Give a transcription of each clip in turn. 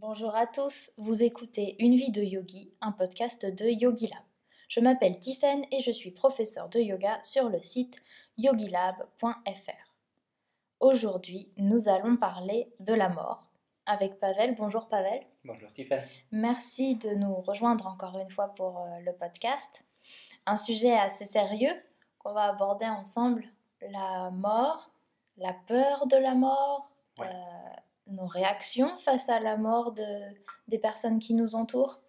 Bonjour à tous, vous écoutez Une vie de yogi, un podcast de Yogilab. Je m'appelle Tiffen et je suis professeur de yoga sur le site yogilab.fr. Aujourd'hui, nous allons parler de la mort avec Pavel. Bonjour Pavel. Bonjour Tiffen. Merci de nous rejoindre encore une fois pour euh, le podcast. Un sujet assez sérieux qu'on va aborder ensemble, la mort, la peur de la mort, Ouais. euh, nos réactions face à la mort de, des personnes qui nous entourent.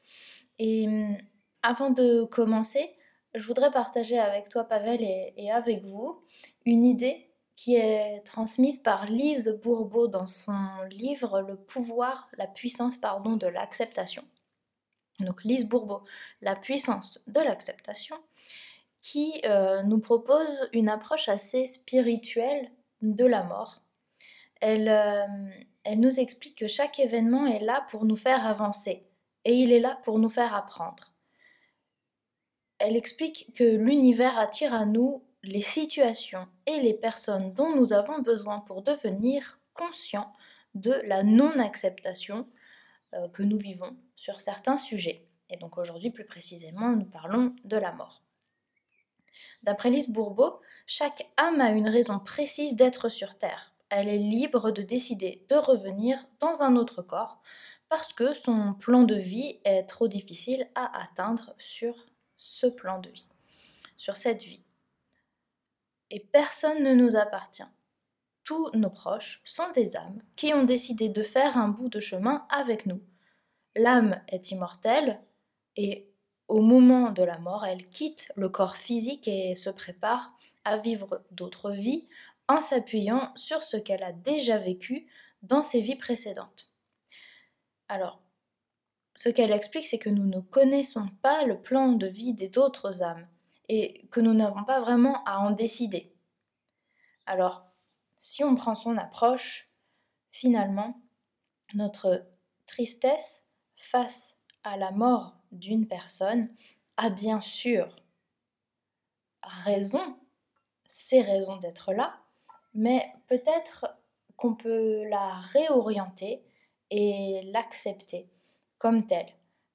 Et hum, avant de commencer, je voudrais partager avec toi, Pavel, et, avec vous, une idée qui est transmise par Lise Bourbeau dans son livre Le pouvoir, la puissance pardon, de l'acceptation. Donc Lise Bourbeau, La puissance de l'acceptation, qui euh, nous propose une approche assez spirituelle de la mort. Elle, euh, elle nous explique que chaque événement est là pour nous faire avancer et il est là pour nous faire apprendre. Elle explique que l'univers attire à nous les situations et les personnes dont nous avons besoin pour devenir conscients de la non-acceptation euh, que nous vivons sur certains sujets. Et donc aujourd'hui, plus précisément, nous parlons de la mort. D'après Lise Bourbeau, chaque âme a une raison précise d'être sur Terre. Elle est libre de décider de revenir dans un autre corps parce que son plan de vie est trop difficile à atteindre sur ce plan de vie, sur cette vie. Et personne ne nous appartient. Tous nos proches sont des âmes qui ont décidé de faire un bout de chemin avec nous. L'âme est immortelle et au moment de la mort, elle quitte le corps physique et se prépare à vivre d'autres vies en s'appuyant sur ce qu'elle a déjà vécu dans ses vies précédentes. Alors, ce qu'elle explique, c'est que nous ne connaissons pas le plan de vie des autres âmes et que nous n'avons pas vraiment à en décider. Alors, si on prend son approche, finalement, notre tristesse face à la mort d'une personne a bien sûr raison, ses raisons d'être là, mais peut-être qu'on peut la réorienter et l'accepter comme telle.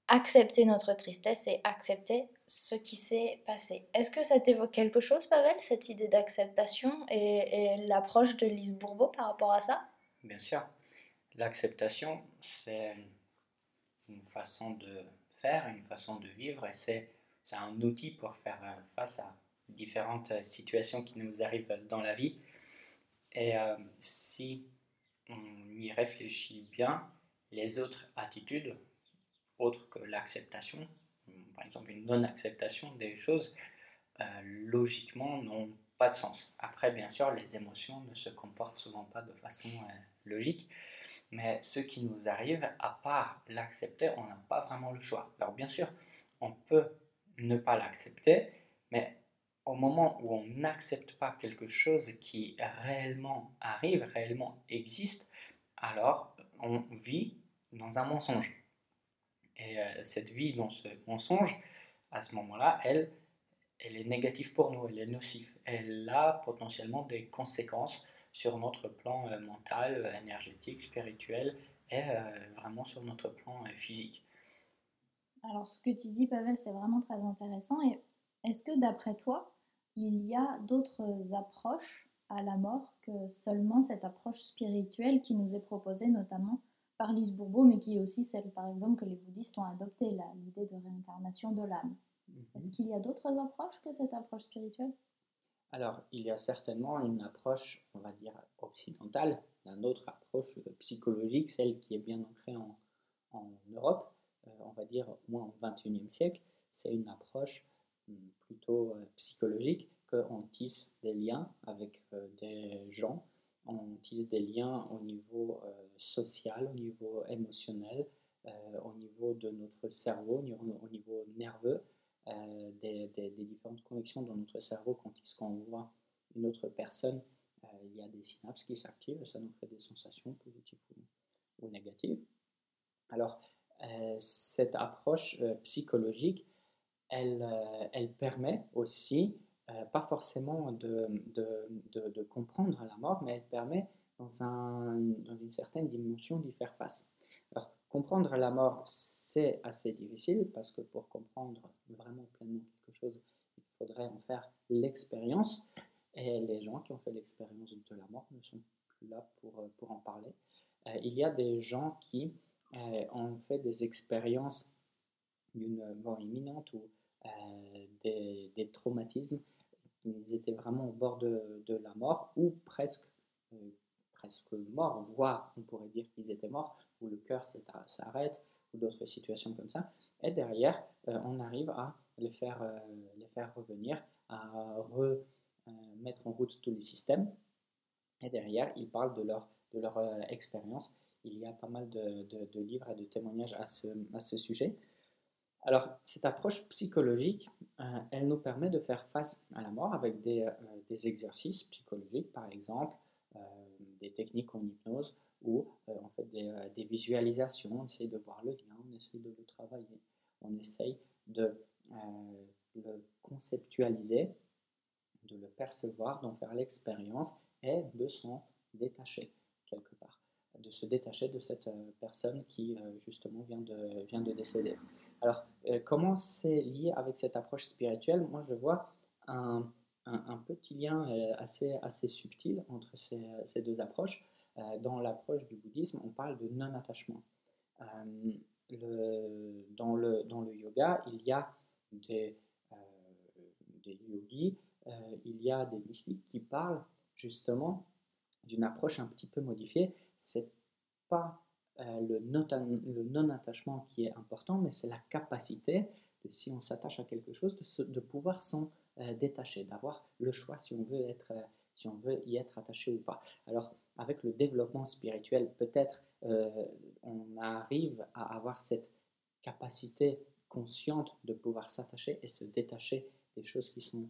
Accepter notre tristesse et accepter ce qui s'est passé. Est-ce que ça t'évoque quelque chose, Pavel, cette idée d'acceptation et, l'approche de Lise Bourbeau par rapport à ça? Bien sûr, l'acceptation, c'est une façon de faire, une façon de vivre, et c'est c'est un outil pour faire euh, face à différentes euh, situations qui nous arrivent dans la vie. Et euh, si on y réfléchit bien, les autres attitudes, autres que l'acceptation, par exemple une non-acceptation des choses, euh, logiquement n'ont pas de sens. Après, bien sûr, les émotions ne se comportent souvent pas de façon euh, logique, mais ce qui nous arrive, à part l'accepter, on n'a pas vraiment le choix. Alors bien sûr, on peut ne pas l'accepter, mais au moment où on n'accepte pas quelque chose qui réellement arrive, réellement existe, alors on vit dans un mensonge. Et euh, cette vie dans ce mensonge, à ce moment-là, elle, elle est négative pour nous, elle est nocive. Elle a potentiellement des conséquences sur notre plan euh, mental, euh, énergétique, spirituel et vraiment sur notre plan physique. Alors, ce que tu dis, Pavel, c'est vraiment très intéressant. Et est-ce que, d'après toi, il y a d'autres approches à la mort que seulement cette approche spirituelle qui nous est proposée notamment par Lise Bourbeau, mais qui est aussi celle, par exemple, que les bouddhistes ont adoptée, l'idée de réincarnation de l'âme. Est-ce qu'il y a d'autres approches que cette approche spirituelle? Alors, il y a certainement une approche, on va dire, occidentale, une autre approche psychologique, celle qui est bien ancrée en, en Europe, euh, on va dire au moins au XXIe siècle. C'est une approche plutôt euh, psychologique, qu'on tisse des liens avec euh, des gens, on tisse des liens au niveau euh, social, au niveau émotionnel, au niveau de notre cerveau, au niveau, au niveau nerveux, des, différentes connexions dans notre cerveau quand qu'on voit une autre personne, il y a des synapses qui s'activent et ça nous fait des sensations positives ou, négatives. Alors, cette approche psychologique, elle, euh, elle permet aussi, euh, pas forcément de, comprendre la mort, mais elle permet dans, un- dans une certaine dimension d'y faire face. Alors, comprendre la mort, c'est assez difficile parce que pour comprendre vraiment pleinement quelque chose, il faudrait en faire l'expérience. Et les gens qui ont fait l'expérience de la mort ne sont plus là pour, euh, en parler. Il y a des gens qui ont fait des expériences d'une mort imminente ou des, des, traumatismes. Ils étaient vraiment au bord de, de la mort ou presque, presque morts, voire on pourrait dire qu'ils étaient morts, où le cœur s'arrête, ou d'autres situations comme ça. Et derrière, on arrive à les faire, les faire revenir, à remettre en route tous les systèmes. Et derrière, ils parlent de leur, de leur expérience il y a pas mal de, livres et de témoignages à ce, à ce, sujet. Alors, cette approche psychologique, euh, elle nous permet de faire face à la mort avec des, euh, exercices psychologiques, par exemple, euh, des techniques en hypnose ou en fait des, des, visualisations. On essaye de voir le lien, on essaye de le travailler, on essaye de le conceptualiser, de le percevoir, d'en faire l'expérience et de s'en détacher quelque part de se détacher de cette personne qui justement vient de, vient de décéder. Alors, euh, comment c'est lié avec cette approche spirituelle? Moi, je vois un, petit lien assez, assez subtil entre ces, deux approches. Dans l'approche du bouddhisme, on parle de non-attachement. Dans, le, yoga, il y a des, yogis, il y a des mystiques qui parlent justement d'une approche un petit peu modifiée c'est pas euh, le, non-attachement qui est important, mais c'est la capacité, de, si on s'attache à quelque chose, de, pouvoir s'en euh, détacher, d'avoir le choix si on, veut être, euh, si on veut y être attaché ou pas. Alors, avec le développement spirituel, peut-être on arrive à avoir cette capacité consciente de pouvoir s'attacher et se détacher des choses qui sont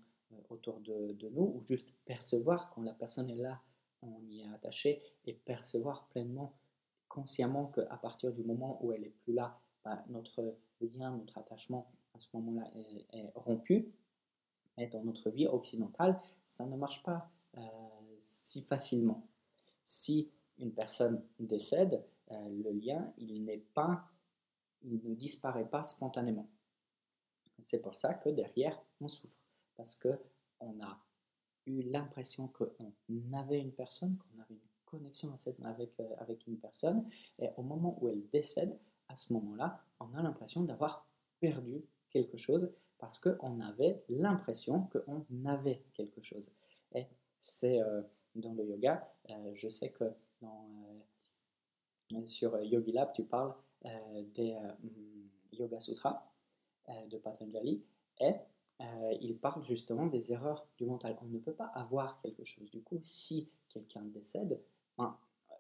autour de nous, ou juste percevoir quand la personne est là on y est attaché et percevoir pleinement, consciemment qu'à partir du moment où elle n'est plus là, bah, notre lien, notre attachement à ce moment-là est, rompu. Mais dans notre vie occidentale, ça ne marche pas euh, si facilement. Si une personne décède, euh, le lien, il n'est pas, il ne disparaît pas spontanément. C'est pour ça que derrière, on souffre, parce que on a eu l'impression qu'on avait une personne, qu'on avait une connexion avec, euh, avec une personne, et au moment où elle décède, à ce moment-là, on a l'impression d'avoir perdu quelque chose parce qu'on avait l'impression qu'on avait quelque chose. Et c'est euh, dans le yoga, euh, je sais que sur Yogi Lab, tu parles des Yoga Sutras de Patanjali, et il parle justement des erreurs du mental. On ne peut pas avoir quelque chose. Du coup, si quelqu'un décède,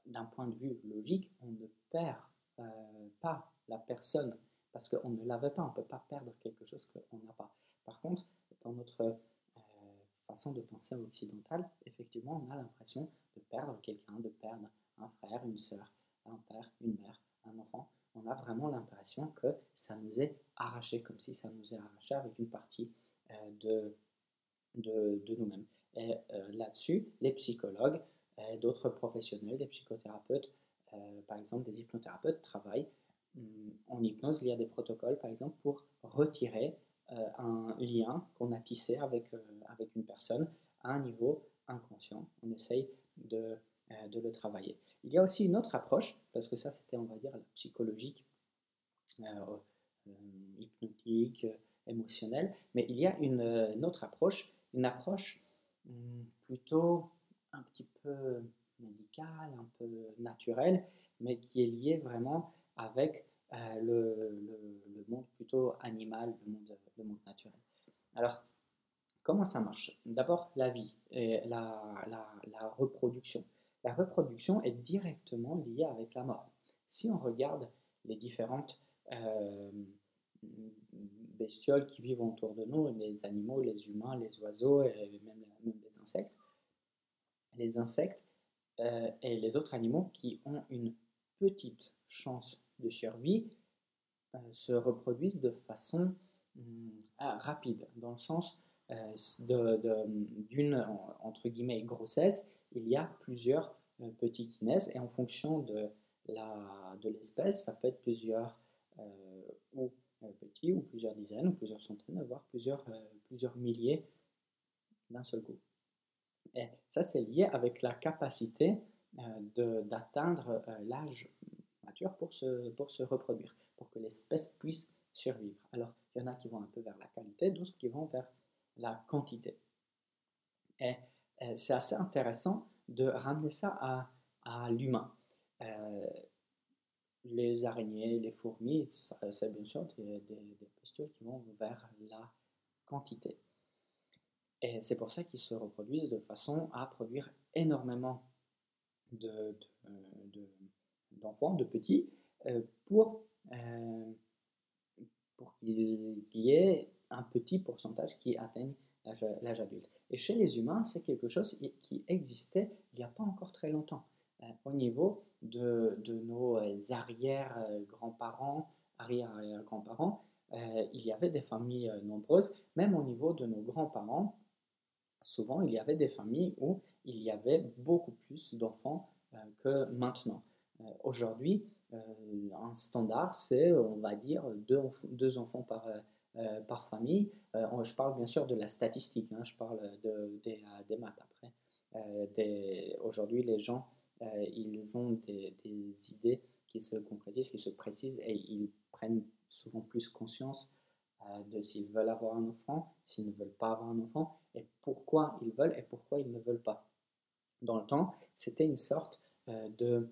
d'un point de vue logique, on ne perd euh, pas la personne parce qu'on ne l'avait pas. On ne peut pas perdre quelque chose qu'on n'a pas. Par contre, dans notre euh, façon de penser occidentale, effectivement, on a l'impression de perdre quelqu'un, de perdre un frère, une sœur, un père, une mère, un enfant. On a vraiment l'impression que ça nous est arraché, comme si ça nous est arraché avec une partie euh, de, de, nous-mêmes. Et là-dessus, les psychologues d'autres professionnels, des psychothérapeutes, euh, par exemple des hypnothérapeutes, travaillent hum, en hypnose. Il y a des protocoles, par exemple, pour retirer un lien qu'on a tissé avec, avec une personne à un niveau inconscient. On essaye de, de, le travailler. Il y a aussi une autre approche, parce que ça c'était, on va dire, psychologique, hypnotique, émotionnel, mais il y a une, autre approche, une approche hum, plutôt un petit peu médicale, un peu naturelle, mais qui est liée vraiment avec euh, le, monde plutôt animal, le monde, naturel. Alors, comment ça marche? D'abord, la vie et la, la, reproduction. La reproduction est directement liée avec la mort. Si on regarde les différentes euh, bestioles qui vivent autour de nous, les animaux, les humains, les oiseaux et même, les insectes. Les insectes euh, et les autres animaux qui ont une petite chance de survie euh, se reproduisent de façon hum, ah, rapide, dans le sens euh, d'une, entre guillemets, grossesse, il y a plusieurs petits kinèses et en fonction de l'espèce, ça peut être plusieurs ou petits, ou plusieurs dizaines, ou plusieurs centaines, voire plusieurs milliers d'un seul coup. Et ça, c'est lié avec la capacité d'atteindre l'âge mature pour se, pour se reproduire, pour que l'espèce puisse survivre. Alors, il y en a qui vont un peu vers la qualité, d'autres qui vont vers la quantité. Et, c'est assez intéressant de ramener ça à, à l'humain. Euh, les araignées, les fourmis, c'est bien sûr des, des, bestioles qui vont vers la quantité. Et c'est pour ça qu'ils se reproduisent de façon à produire énormément d'enfants, de, petits, euh, pour, euh, pour qu'il y ait un petit pourcentage qui atteigne l'âge adulte. Et chez les humains, c'est quelque chose qui existait il n'y a pas encore très longtemps. Euh, au niveau de, de nos arrière-grands-parents, arrière-grands-parents, euh, il y avait des familles euh, nombreuses, même au niveau de nos grands-parents, souvent il y avait des familles où il y avait beaucoup plus d'enfants que maintenant. Aujourd'hui, un standard, c'est, on va dire, deux, enfants par, euh, famille. Euh, je parle bien sûr de la statistique, hein, je parle de, des, euh, maths après. Aujourd'hui, les gens, ils ont des, idées qui se concrétisent, qui se précisent et ils prennent souvent plus conscience de s'ils veulent avoir un enfant, s'ils ne veulent pas avoir un enfant, et pourquoi ils veulent et pourquoi ils ne veulent pas. Dans le temps, c'était une sorte de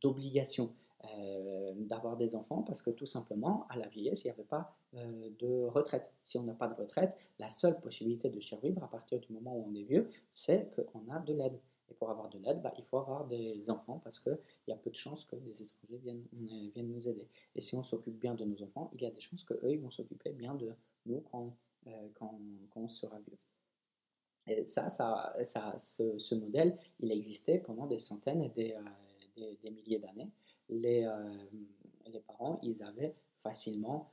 d'obligation. Euh, d'avoir des enfants parce que tout simplement, à la vieillesse, il n'y avait pas euh, de retraite. Si on n'a pas de retraite, la seule possibilité de survivre à partir du moment où on est vieux, c'est qu'on a de l'aide. Et pour avoir de l'aide, bah, il faut avoir des enfants parce qu'il y a peu de chances que des étrangers viennent, euh, viennent nous aider. Et si on s'occupe bien de nos enfants, il y a des chances qu'eux, ils vont s'occuper bien de nous quand, quand, quand, on sera vieux. Et ça, ça, ça ce, modèle, il existait pendant des centaines et des, des, des milliers d'années les, euh, les parents, ils avaient facilement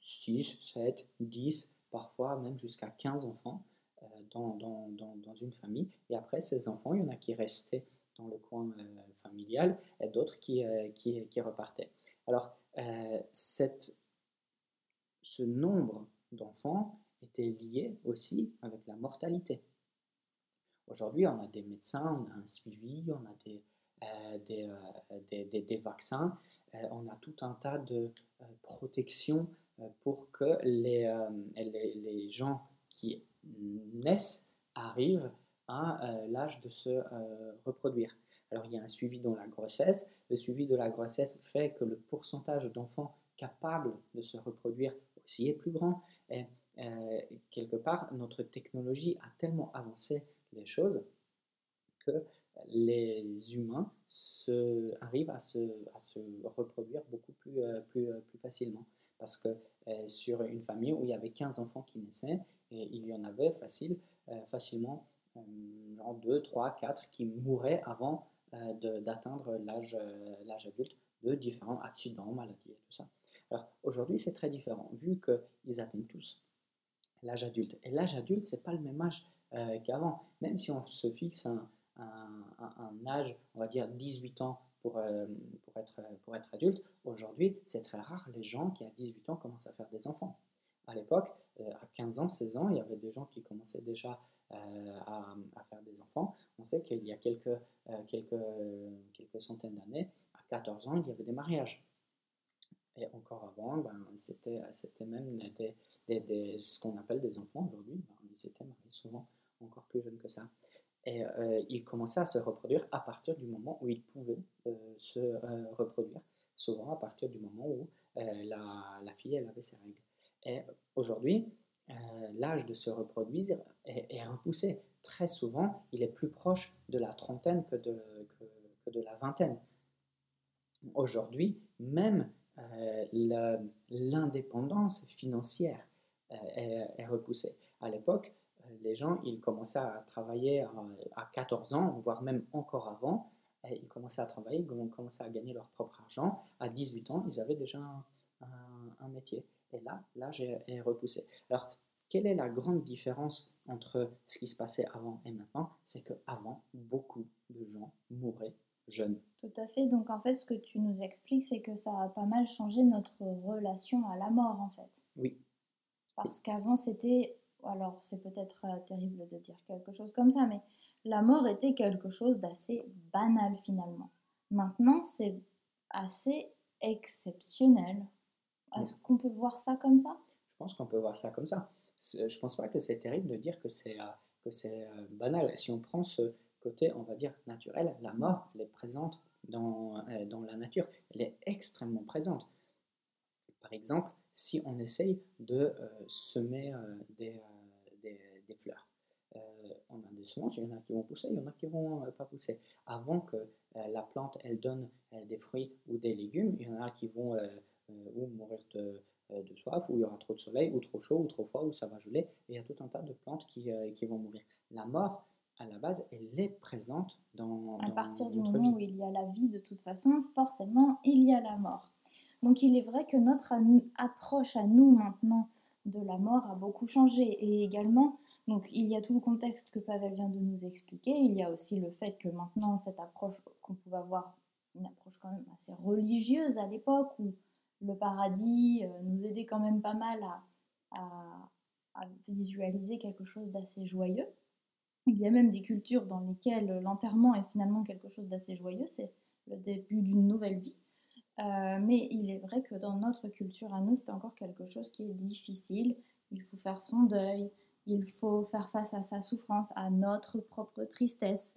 6, 7, 10, parfois même jusqu'à 15 enfants euh, dans, une famille. Et après, ces enfants, il y en a qui restaient dans le coin euh, familial et d'autres qui, qui, qui, repartaient. Alors, cette, ce nombre d'enfants était lié aussi avec la mortalité. Aujourd'hui, on a des médecins, on a un suivi, on a des, euh, euh, des, des, vaccins, euh, on a tout un tas de protections pour que les, les, les, gens qui naissent arrivent à l'âge de se reproduire. Alors il y a un suivi dans la grossesse. Le suivi de la grossesse fait que le pourcentage d'enfants capables de se reproduire aussi est plus grand. Et quelque part, notre technologie a tellement avancé les choses que les humains se, arrivent à se, reproduire beaucoup plus, euh, euh, facilement. Parce que euh, sur une famille où il y avait 15 enfants qui naissaient, et il y en avait facile, facilement genre 2, 3, 4 qui mouraient avant d'atteindre l'âge adulte de différents accidents, maladies et tout ça. Alors aujourd'hui, c'est très différent, vu qu'ils atteignent tous l'âge adulte. Et l'âge adulte, c'est pas le même âge qu'avant. Même si on se fixe un, âge, on va dire 18 ans euh, pour être adulte, aujourd'hui, c'est très rare les gens qui à 18 ans commencent à faire des enfants. À l'époque, euh, à 15 ans, 16 ans, il y avait des gens qui commençaient déjà euh, à, faire des enfants. On sait qu'il y a quelques, quelques, quelques centaines d'années, à 14 ans, il y avait des mariages. Et encore avant, ben, c'était, même des, des, des, ce qu'on appelle des enfants aujourd'hui. Ben, ils étaient mariés souvent encore plus jeunes que ça. Et euh, il commençait à se reproduire à partir du moment où il pouvait euh, se euh, reproduire, souvent à partir du moment où la, la, fille elle avait ses règles. Et aujourd'hui, l'âge de se reproduire est, repoussé. Très souvent, il est plus proche de la trentaine que de, la vingtaine. Aujourd'hui, même l'indépendance financière est, est, repoussée. À l'époque, les gens, ils commençaient à travailler à, 14 ans, voire même encore avant. Ils commençaient à travailler, ils commençaient à gagner leur propre argent. À 18 ans, ils avaient déjà un, métier. Et là, l'âge est, repoussé. Alors, quelle est la grande différence entre ce qui se passait avant et maintenant? C'est qu'avant, beaucoup de gens mouraient jeune. Tout à fait. Donc en fait, ce que tu nous expliques, c'est que ça a pas mal changé notre relation à la mort, en fait. Oui. Parce qu'avant, c'était, alors c'est peut-être euh, terrible de dire quelque chose comme ça, mais la mort était quelque chose d'assez banal finalement. Maintenant, c'est assez exceptionnel. Est-ce qu'on peut voir ça comme ça? Je pense qu'on peut voir ça comme ça. Je pense pas que c'est terrible de dire que c'est euh, que c'est euh, banal. Si on prend ce côté, on va dire, naturel, la mort, elle est présente dans, euh, dans la nature. Elle est extrêmement présente. Par exemple, si on essaye de semer des, des, des, fleurs, on a des semences, il y en a qui vont pousser, il y en a qui vont pas pousser. Avant que la plante elle donne des fruits ou des légumes, il y en a qui vont de, euh, de soif, où il y aura trop de soleil, ou trop chaud, ou trop froid, où ça va geler, et il y a tout un tas de plantes qui, euh, qui vont mourir. La mort, à la base, elle est présente dans, à partir du moment où il y a la vie, de toute façon, forcément, il y a la mort. Donc il est vrai que notre approche à nous maintenant de la mort a beaucoup changé. Et également, donc il y a tout le contexte que Pavel vient de nous expliquer. Il y a aussi le fait que maintenant, cette approche qu'on pouvait avoir, une approche quand même assez religieuse à l'époque, où le paradis euh, nous aidait quand même pas mal à, visualiser quelque chose d'assez joyeux. Il y a même des cultures dans lesquelles l'enterrement est finalement quelque chose d'assez joyeux, c'est le début d'une nouvelle vie. Euh, mais il est vrai que dans notre culture à nous, c'est encore quelque chose qui est difficile. Il faut faire son deuil, il faut faire face à sa souffrance, à notre propre tristesse,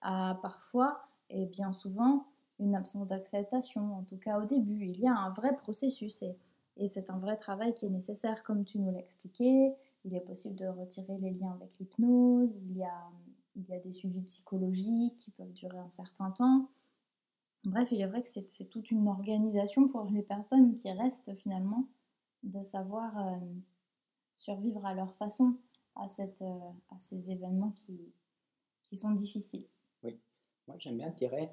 à parfois et bien souvent une absence d'acceptation, en tout cas au début. Il y a un vrai processus et, c'est un vrai travail qui est nécessaire, comme tu nous l'as expliqué. Il est possible de retirer les liens avec l'hypnose, il, y a, il y a des suivis psychologiques qui peuvent durer un certain temps. Bref, il est vrai que c'est toute une organisation pour les personnes qui restent finalement de savoir euh, survivre à leur façon à, cette, euh, à ces événements qui, qui sont difficiles. Oui, moi j'aime bien tirer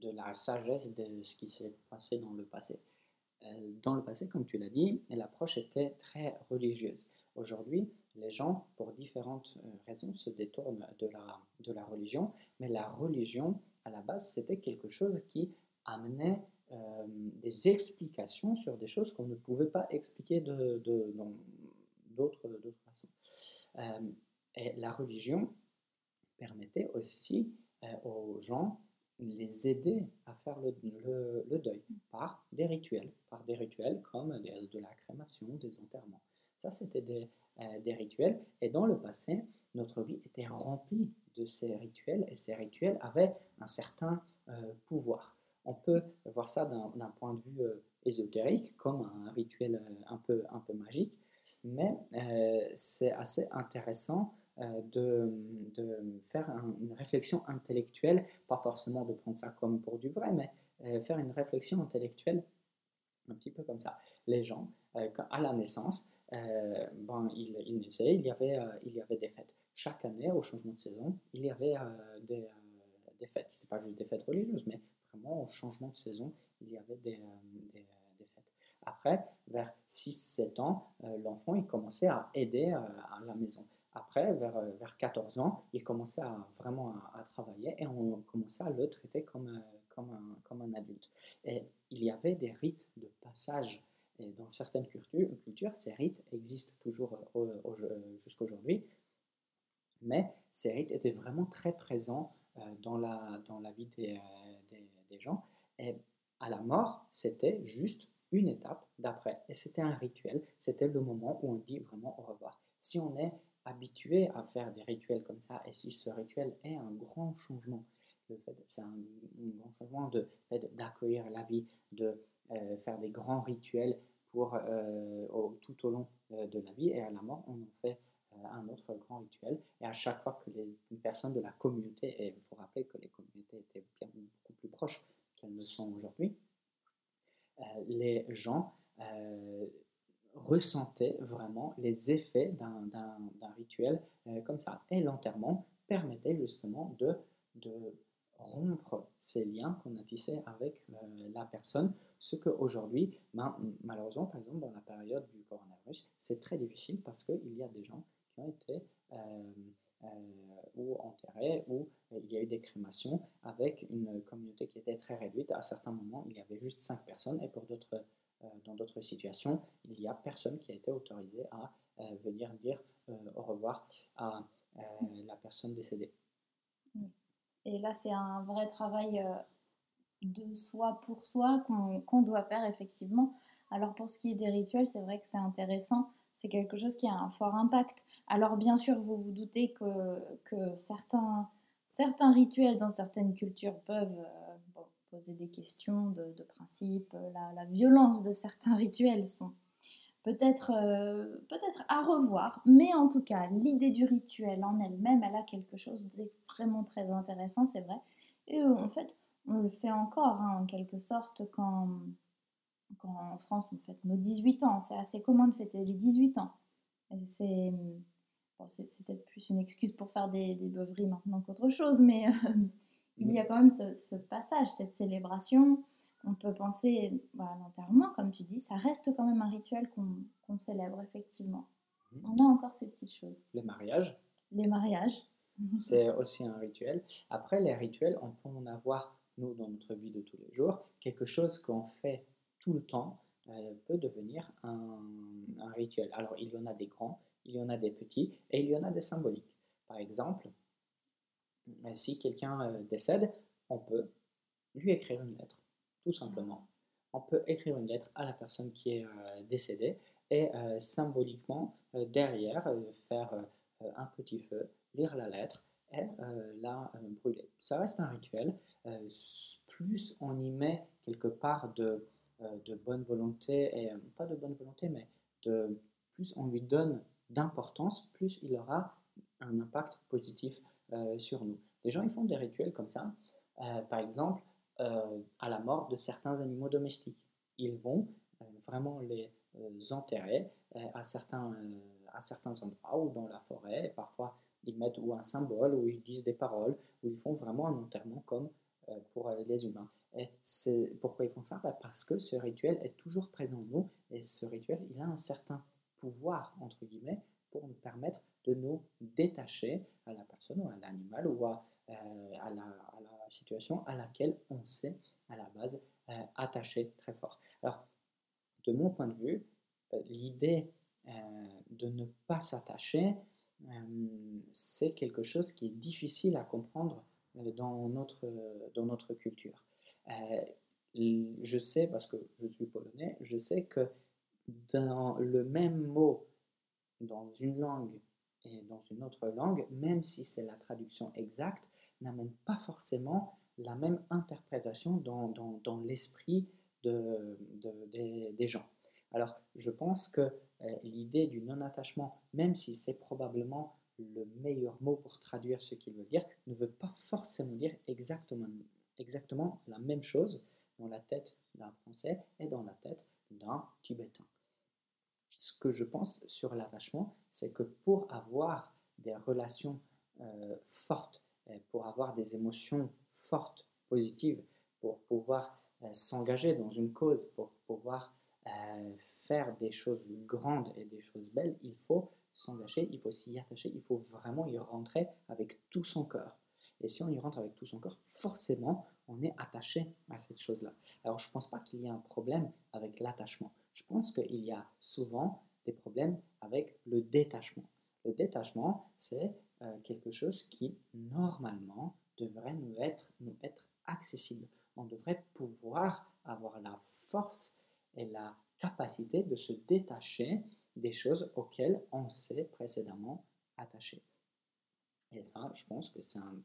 de la sagesse de ce qui s'est passé dans le passé. Euh, dans le passé, comme tu l'as dit, l'approche était très religieuse. Aujourd'hui, les gens, pour différentes euh, raisons, se détournent de la, de la religion, mais la religion, à la base, c'était quelque chose qui amenait euh, des explications sur des choses qu'on ne pouvait pas expliquer de, d'autres, façons. et la religion permettait aussi aux gens les aider à faire le, deuil par des rituels, par des rituels comme de la crémation, des enterrements. Ça, c'était des, euh, des, rituels. Et dans le passé, notre vie était remplie de ces rituels et ces rituels avaient un certain euh, pouvoir. On peut voir ça d'un point de vue euh, ésotérique, comme un rituel un peu, un peu magique, mais c'est assez intéressant de, de, faire une réflexion intellectuelle, pas forcément de prendre ça comme pour du vrai, mais euh, faire une réflexion intellectuelle un petit peu comme ça. Les gens, euh, à la naissance, ben, ils, ils, naissaient, il y, avait, il y avait des fêtes. Chaque année, au changement de saison, il y avait des, des fêtes. Ce n'était pas juste des fêtes religieuses, mais vraiment au changement de saison, il y avait des, des, des fêtes. Après, vers 6-7 ans, l'enfant il commençait à aider à la maison. Après, vers, euh, vers 14 ans, il commençait vraiment à, travailler et on commençait à le traiter comme, euh, comme, un, comme un adulte. Et il y avait des rites de passage. Dans certaines cultures, cultures ces rites existent toujours euh, jusqu'à aujourd'hui. Mais ces rites étaient vraiment très présents dans, la, dans la vie des, des, des gens. Et à la mort, c'était juste une étape d'après. Et c'était un rituel. C'était le moment où on dit vraiment au revoir. Si on est habitué à faire des rituels comme ça, et si ce rituel est un grand changement, c'est un, grand changement de d'accueillir la vie, de euh, faire des grands rituels pour euh, tout au long euh, de la vie, et à la mort, on en fait un autre grand rituel. Et à chaque fois que les personnes de la communauté, et il faut rappeler que les communautés étaient bien beaucoup plus proches qu'elles ne sont aujourd'hui, les gens ressentait vraiment les effets d'un rituel euh, comme ça. Et l'enterrement permettait justement de, rompre ces liens qu'on a tissés avec euh, la personne, ce qu'aujourd'hui, ben, malheureusement, par exemple, dans la période du coronavirus, c'est très difficile parce qu'il y a des gens qui ont été euh, ou enterrés, ou il y a eu des crémations avec une communauté qui était très réduite. À certains moments, il y avait juste cinq personnes, et pour d'autres, dans d'autres situations, il y a personne qui a été autorisé à venir dire au revoir à la personne décédée. Et là, c'est un vrai travail de soi pour soi qu'on doit faire effectivement. Alors pour ce qui est des rituels, c'est vrai que c'est intéressant, c'est quelque chose qui a un fort impact. Alors bien sûr, vous vous doutez que, certains, rituels dans certaines cultures peuvent euh, poser des questions de, de principe, la, la, violence de certains rituels sont peut-être euh, peut-être à revoir, mais en tout cas, l'idée du rituel en elle-même, elle a quelque chose de vraiment très intéressant, c'est vrai. Et euh, en fait, on le fait encore, hein, en quelque sorte, quand, quand en France on fête nos 18 ans. C'est assez commun de fêter les 18 ans. C'est bon, peut-être plus une excuse pour faire des, des beuveries maintenant qu'autre chose, mais euh, il y a quand même ce, passage, cette célébration. On peut penser à l'enterrement, comme tu dis, ça reste quand même un rituel qu'on célèbre, effectivement. Mhm. On a encore ces petites choses. Les mariages. Les mariages. C'est aussi un rituel. Après, les rituels, on peut en avoir nous, dans notre vie de tous les jours, quelque chose qu'on fait tout le temps euh, peut devenir un, rituel. Alors, il y en a des grands, il y en a des petits, et il y en a des symboliques. Par exemple, si quelqu'un euh, décède, on peut lui écrire une lettre, tout simplement. On peut écrire une lettre à la personne qui est décédée et symboliquement, derrière, faire un petit feu, lire la lettre et la brûler. Ça reste un rituel, euh, plus on y met quelque part de, euh, de bonne volonté, et euh, pas de bonne volonté, mais de, plus on lui donne d'importance, plus il aura un impact positif sur nous. Les gens, ils font des rituels comme ça. par exemple, à la mort de certains animaux domestiques. Ils vont vraiment les enterrer à, certains, à certains endroits ou dans la forêt. parfois, ils mettent ou un symbole, ou ils disent des paroles, ou ils font vraiment un enterrement comme euh, pour euh, les humains. Et c'est pourquoi ils font ça? Bah, Parce que ce rituel est toujours présent en nous et ce rituel, il a un certain pouvoir, entre guillemets, pour nous permettre de nous détacher à la personne ou à l'animal ou à, euh, la, situation à laquelle on s'est à la base attaché très fort. Alors, de mon point de vue, l'idée de ne pas s'attacher, c'est quelque chose qui est difficile à comprendre euh, dans notre, dans notre culture. Euh, je sais, parce que je suis polonais, je sais que dans le même mot, dans une langue dans une autre langue, même si c'est la traduction exacte, n'amène pas forcément la même interprétation dans, dans, dans l'esprit de, des, gens. Alors, je pense que euh, l'idée du non-attachement, même si c'est probablement le meilleur mot pour traduire ce qu'il veut dire ne veut pas forcément dire exactement, exactement la même chose dans la tête d'un Français et dans la tête d'un Tibétain. Ce que je pense sur l'attachement, c'est que pour avoir des relations euh, fortes, pour avoir des émotions fortes, positives, pour pouvoir euh, s'engager dans une cause, pour pouvoir euh, faire des choses grandes et des choses belles, il faut s'engager, il faut s'y attacher, il faut vraiment y rentrer avec tout son cœur. Et si on y rentre avec tout son cœur, forcément, on est attaché à cette chose-là. Alors, je ne pense pas qu'il y ait un problème avec l'attachement. Je pense qu'il y a souvent des problèmes avec le détachement. Le détachement, c'est euh, quelque chose qui, normalement, devrait nous être, nous être accessible. On devrait pouvoir avoir la force et la capacité de se détacher des choses auxquelles on s'est précédemment attaché. Et ça, je pense que c'est un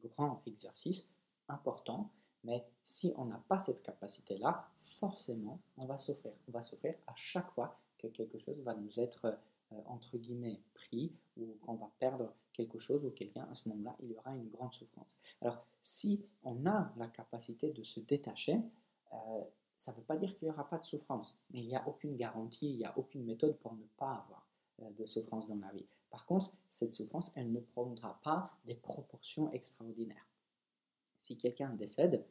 grand exercice important, mais si on n'a pas cette capacité-là, forcément, on va souffrir. On va souffrir à chaque fois que quelque chose va nous être, euh, entre guillemets, pris ou qu'on va perdre quelque chose ou quelqu'un, à ce moment-là, il y aura une grande souffrance. Alors, si on a la capacité de se détacher, euh, ça ne veut pas dire qu'il n'y aura pas de souffrance, mais il n'y a aucune garantie, il n'y a aucune méthode pour ne pas avoir euh, de souffrance dans la vie. Par contre, cette souffrance, elle ne prendra pas des proportions extraordinaires. Si quelqu'un décède,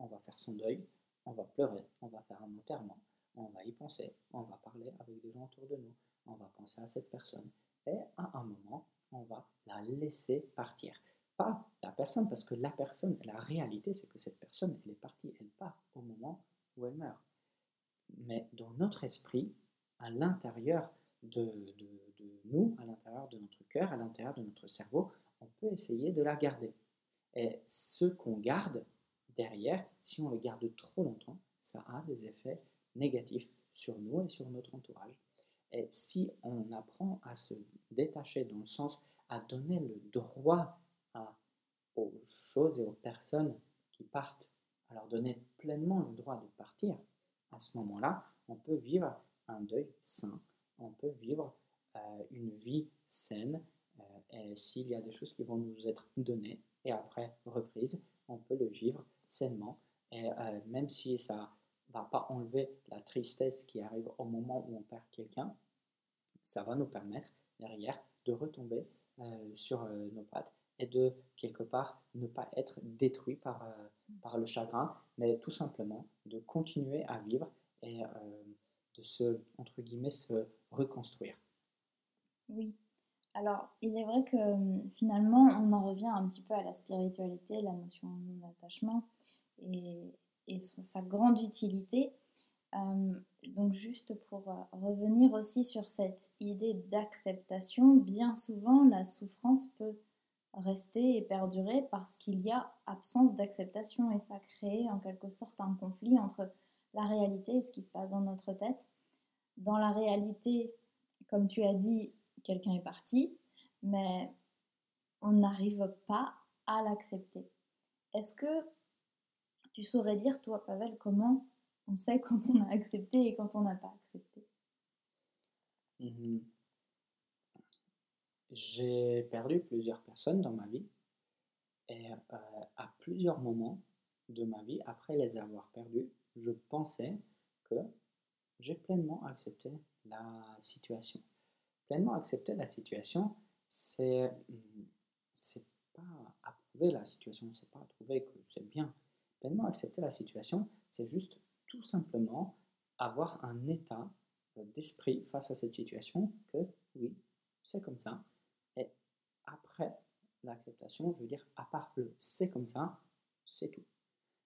on va faire son deuil, on va pleurer, on va faire un enterrement, on va y penser, on va parler avec des gens autour de nous, on va penser à cette personne, et à un moment, on va la laisser partir. Pas la personne, parce que la personne, la réalité, c'est que cette personne, elle est partie, elle part au moment où elle meurt. Mais dans notre esprit, à l'intérieur de, nous, à l'intérieur de notre cœur, à l'intérieur de notre cerveau, on peut essayer de la garder. Et ce qu'on garde derrière, si on le garde trop longtemps, ça a des effets négatifs sur nous et sur notre entourage. Et si on apprend à se détacher dans le sens à donner le droit aux choses et aux personnes qui partent, à leur donner pleinement le droit de partir, à ce moment-là, on peut vivre un deuil sain, on peut vivre euh, une vie saine, euh, et s'il y a des choses qui vont nous être données et après reprises, on peut le vivre sainement, et euh, même si ça va pas enlever la tristesse qui arrive au moment où on perd quelqu'un, ça va nous permettre derrière de retomber sur nos pattes et de quelque part ne pas être détruit par, euh, par le chagrin, mais tout simplement de continuer à vivre et euh, de se, entre guillemets, se reconstruire. Oui. Alors, il est vrai que hum, finalement, on en revient un petit peu à la spiritualité, la notion d'attachement et, sa grande utilité. Hum, donc juste pour euh, revenir aussi sur cette idée d'acceptation, bien souvent la souffrance peut rester et perdurer parce qu'il y a absence d'acceptation et ça crée en quelque sorte un conflit entre la réalité et ce qui se passe dans notre tête. Dans la réalité, comme tu as dit, quelqu'un est parti, mais on n'arrive pas à l'accepter. Est-ce que tu saurais dire, toi, Pavel, comment on sait quand on a accepté et quand on n'a pas accepté? Mmh j'ai perdu plusieurs personnes dans ma vie et euh, à plusieurs moments de ma vie, après les avoir perdues, je pensais que j'ai pleinement accepté la situation. Pleinement accepter la situation, c'est pas approuver la situation, c'est pas trouver que c'est bien. Pleinement accepter la situation, c'est juste tout simplement avoir un état d'esprit face à cette situation que oui, c'est comme ça, après l'acceptation, je veux dire, à part le c'est comme ça, c'est tout.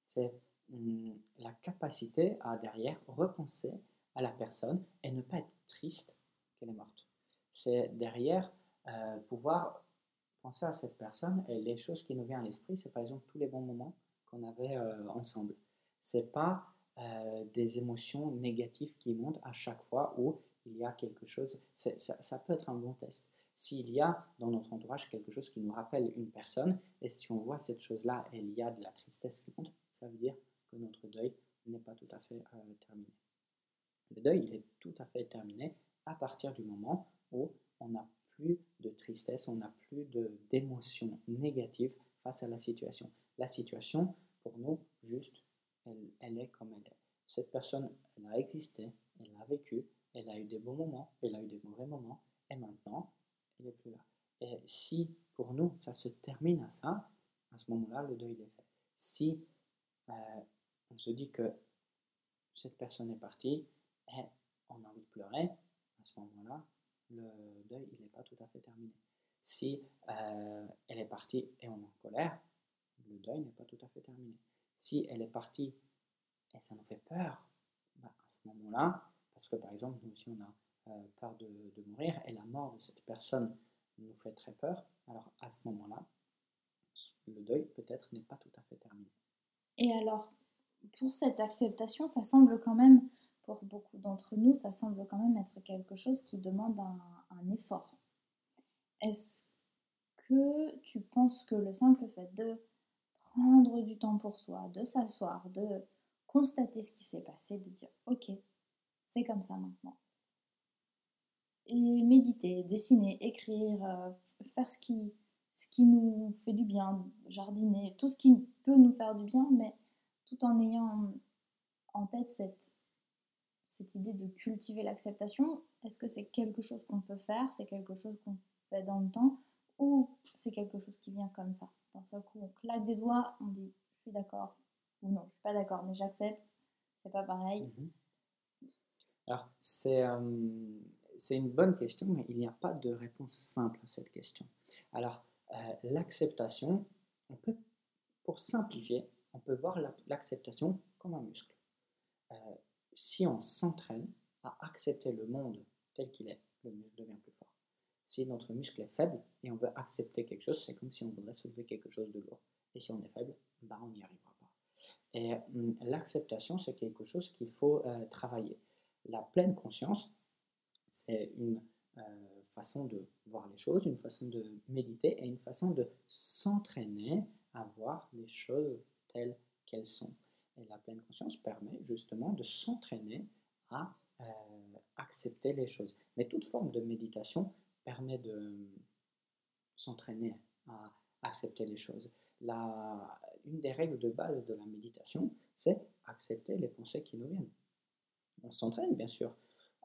C'est hum, la capacité à derrière repenser à la personne et ne pas être triste qu'elle est morte. C'est derrière euh, pouvoir penser à cette personne et les choses qui nous viennent à l'esprit, c'est par exemple tous les bons moments qu'on avait euh, ensemble. C'est pas euh, des émotions négatives qui montent à chaque fois où il y a quelque chose. Ça, ça peut être un bon test s'il y a dans notre entourage quelque chose qui nous rappelle une personne, et si on voit cette chose-là il y a de la tristesse qui monte, ça veut dire que notre deuil n'est pas tout à fait euh, terminé. Le deuil, il est tout à fait terminé à partir du moment où on n'a plus de tristesse, on n'a plus d'émotions négatives face à la situation. La situation, pour nous, juste, elle, elle est comme elle est. Cette personne, elle a existé, elle a vécu, elle a eu des bons moments, elle a eu des mauvais moments, et maintenant, il n'est plus là. Et si pour nous ça se termine à ça, à ce moment-là, le deuil est fait. Si euh, on se dit que cette personne est partie et on a envie de pleurer, à ce moment-là, le deuil il n'est pas tout à fait terminé. Si euh, elle est partie et on est en colère, le deuil n'est pas tout à fait terminé. Si elle est partie et ça nous fait peur, bah, à ce moment-là, parce que par exemple, nous aussi on a euh, peur de, mourir et la mort de cette personne nous fait très peur, alors à ce moment-là, le deuil peut-être n'est pas tout à fait terminé. Et alors, pour cette acceptation, ça semble quand même, pour beaucoup d'entre nous, ça semble quand même être quelque chose qui demande un, effort. Est-ce que tu penses que le simple fait de prendre du temps pour soi, de s'asseoir, de constater ce qui s'est passé, de dire ok, c'est comme ça maintenant, et méditer, dessiner, écrire, euh, faire ce qui, ce qui nous fait du bien, jardiner, tout ce qui peut nous faire du bien, mais tout en ayant en tête cette, cette idée de cultiver l'acceptation. Est-ce que c'est quelque chose qu'on peut faire, c'est quelque chose qu'on fait dans le temps, ou c'est quelque chose qui vient comme ça? D'un seul coup, on claque des doigts, on dit je suis d'accord, ou non, je suis pas d'accord, mais j'accepte, c'est pas pareil. Mhm. Alors, c'est. Euh, c'est une bonne question, mais il n'y a pas de réponse simple à cette question. Alors, euh, l'acceptation, on peut, pour simplifier, on peut voir l'acceptation comme un muscle. Euh, si on s'entraîne à accepter le monde tel qu'il est, le muscle devient plus fort. Si notre muscle est faible et on veut accepter quelque chose, c'est comme si on voudrait soulever quelque chose de lourd. Et si on est faible, bah, on n'y arrivera pas. Et hum, l'acceptation, c'est quelque chose qu'il faut euh, travailler. La pleine conscience, c'est une euh, façon de voir les choses, une façon de méditer et une façon de s'entraîner à voir les choses telles qu'elles sont. Et la pleine conscience permet justement de s'entraîner à euh, accepter les choses. Mais toute forme de méditation permet de s'entraîner à accepter les choses. La, une des règles de base de la méditation, c'est accepter les pensées qui nous viennent. On s'entraîne bien sûr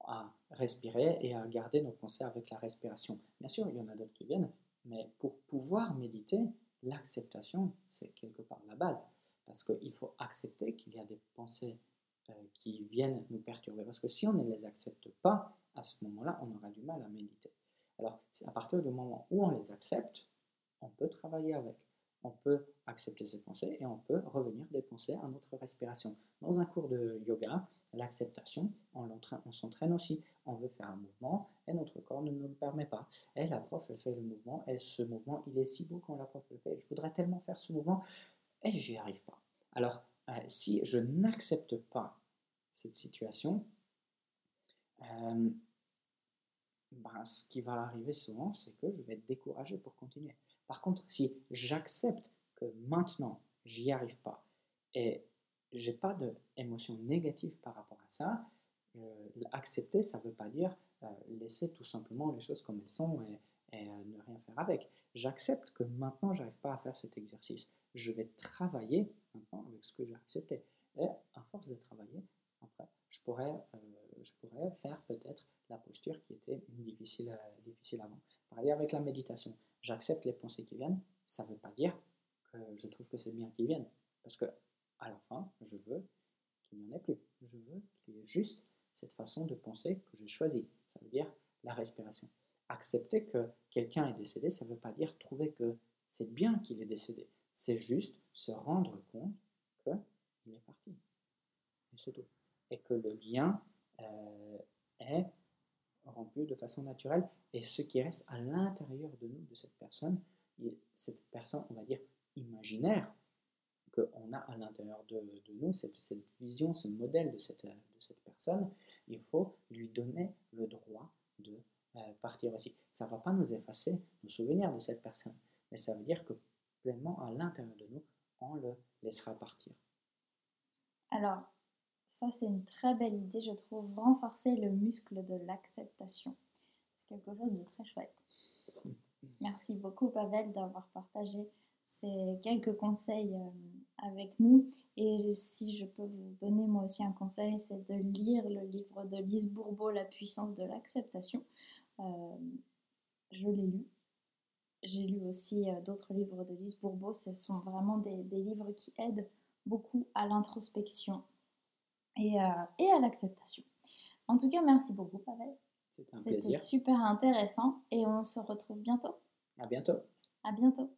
à respirer et à garder nos pensées avec la respiration. Bien sûr, il y en a d'autres qui viennent, mais pour pouvoir méditer, l'acceptation, c'est quelque part la base. Parce qu'il faut accepter qu'il y a des pensées euh, qui viennent nous perturber. Parce que si on ne les accepte pas, à ce moment-là, on aura du mal à méditer. Alors, à partir du moment où on les accepte, on peut travailler avec. On peut accepter ces pensées et on peut revenir des pensées à notre respiration. Dans un cours de yoga, l'acceptation, on, on s'entraîne aussi. On veut faire un mouvement et notre corps ne nous le permet pas. Et la prof, elle fait le mouvement et ce mouvement, il est si beau quand la prof le fait. Je voudrais tellement faire ce mouvement et j'y arrive pas. Alors, euh, si je n'accepte pas cette situation, euh, ben, ce qui va arriver souvent, c'est que je vais être découragé pour continuer. Par contre, si j'accepte que maintenant, j'y arrive pas et j'ai pas d'émotion négative par rapport à ça, accepter, ça ne veut pas dire euh, laisser tout simplement les choses comme elles sont et, ne rien faire avec. J'accepte que maintenant, j'arrive pas à faire cet exercice. Je vais travailler maintenant avec ce que j'ai accepté. Et à force de travailler, après, je pourrais, euh, je pourrais faire peut-être la posture qui était difficile, euh, difficile avant. Pareil avec la méditation. J'accepte les pensées qui viennent. Ça ne veut pas dire que je trouve que c'est bien qu'ils viennent. Parce que à la fin, je veux qu'il n'y en ait plus. Je veux qu'il y ait juste cette façon de penser que j'ai choisie. Ça veut dire la respiration. Accepter que quelqu'un est décédé, ça ne veut pas dire trouver que c'est bien qu'il est décédé. C'est juste se rendre compte qu'il est parti. Et c'est tout. Et que le lien euh, est rompu de façon naturelle. Et ce qui reste à l'intérieur de nous, de cette personne, cette personne, on va dire, imaginaire, qu'on a à l'intérieur de, nous, cette, vision, ce modèle de cette, personne, il faut lui donner le droit de partir aussi. Ça ne va pas nous effacer nos souvenirs de cette personne, mais ça veut dire que pleinement à l'intérieur de nous, on le laissera partir. Alors, ça c'est une très belle idée, je trouve, renforcer le muscle de l'acceptation. C'est quelque chose de très chouette. Merci beaucoup Pavel d'avoir partagé ces quelques conseils euh, avec nous. Et si je peux vous donner moi aussi un conseil, c'est de lire le livre de Lise Bourbeau, La puissance de l'acceptation. Euh, je l'ai lu. J'ai lu aussi euh, d'autres livres de Lise Bourbeau. Ce sont vraiment des, livres qui aident beaucoup à l'introspection et, et à l'acceptation. En tout cas, merci beaucoup, Pavel. C'était un plaisir. Super intéressant et on se retrouve bientôt. À bientôt. À bientôt.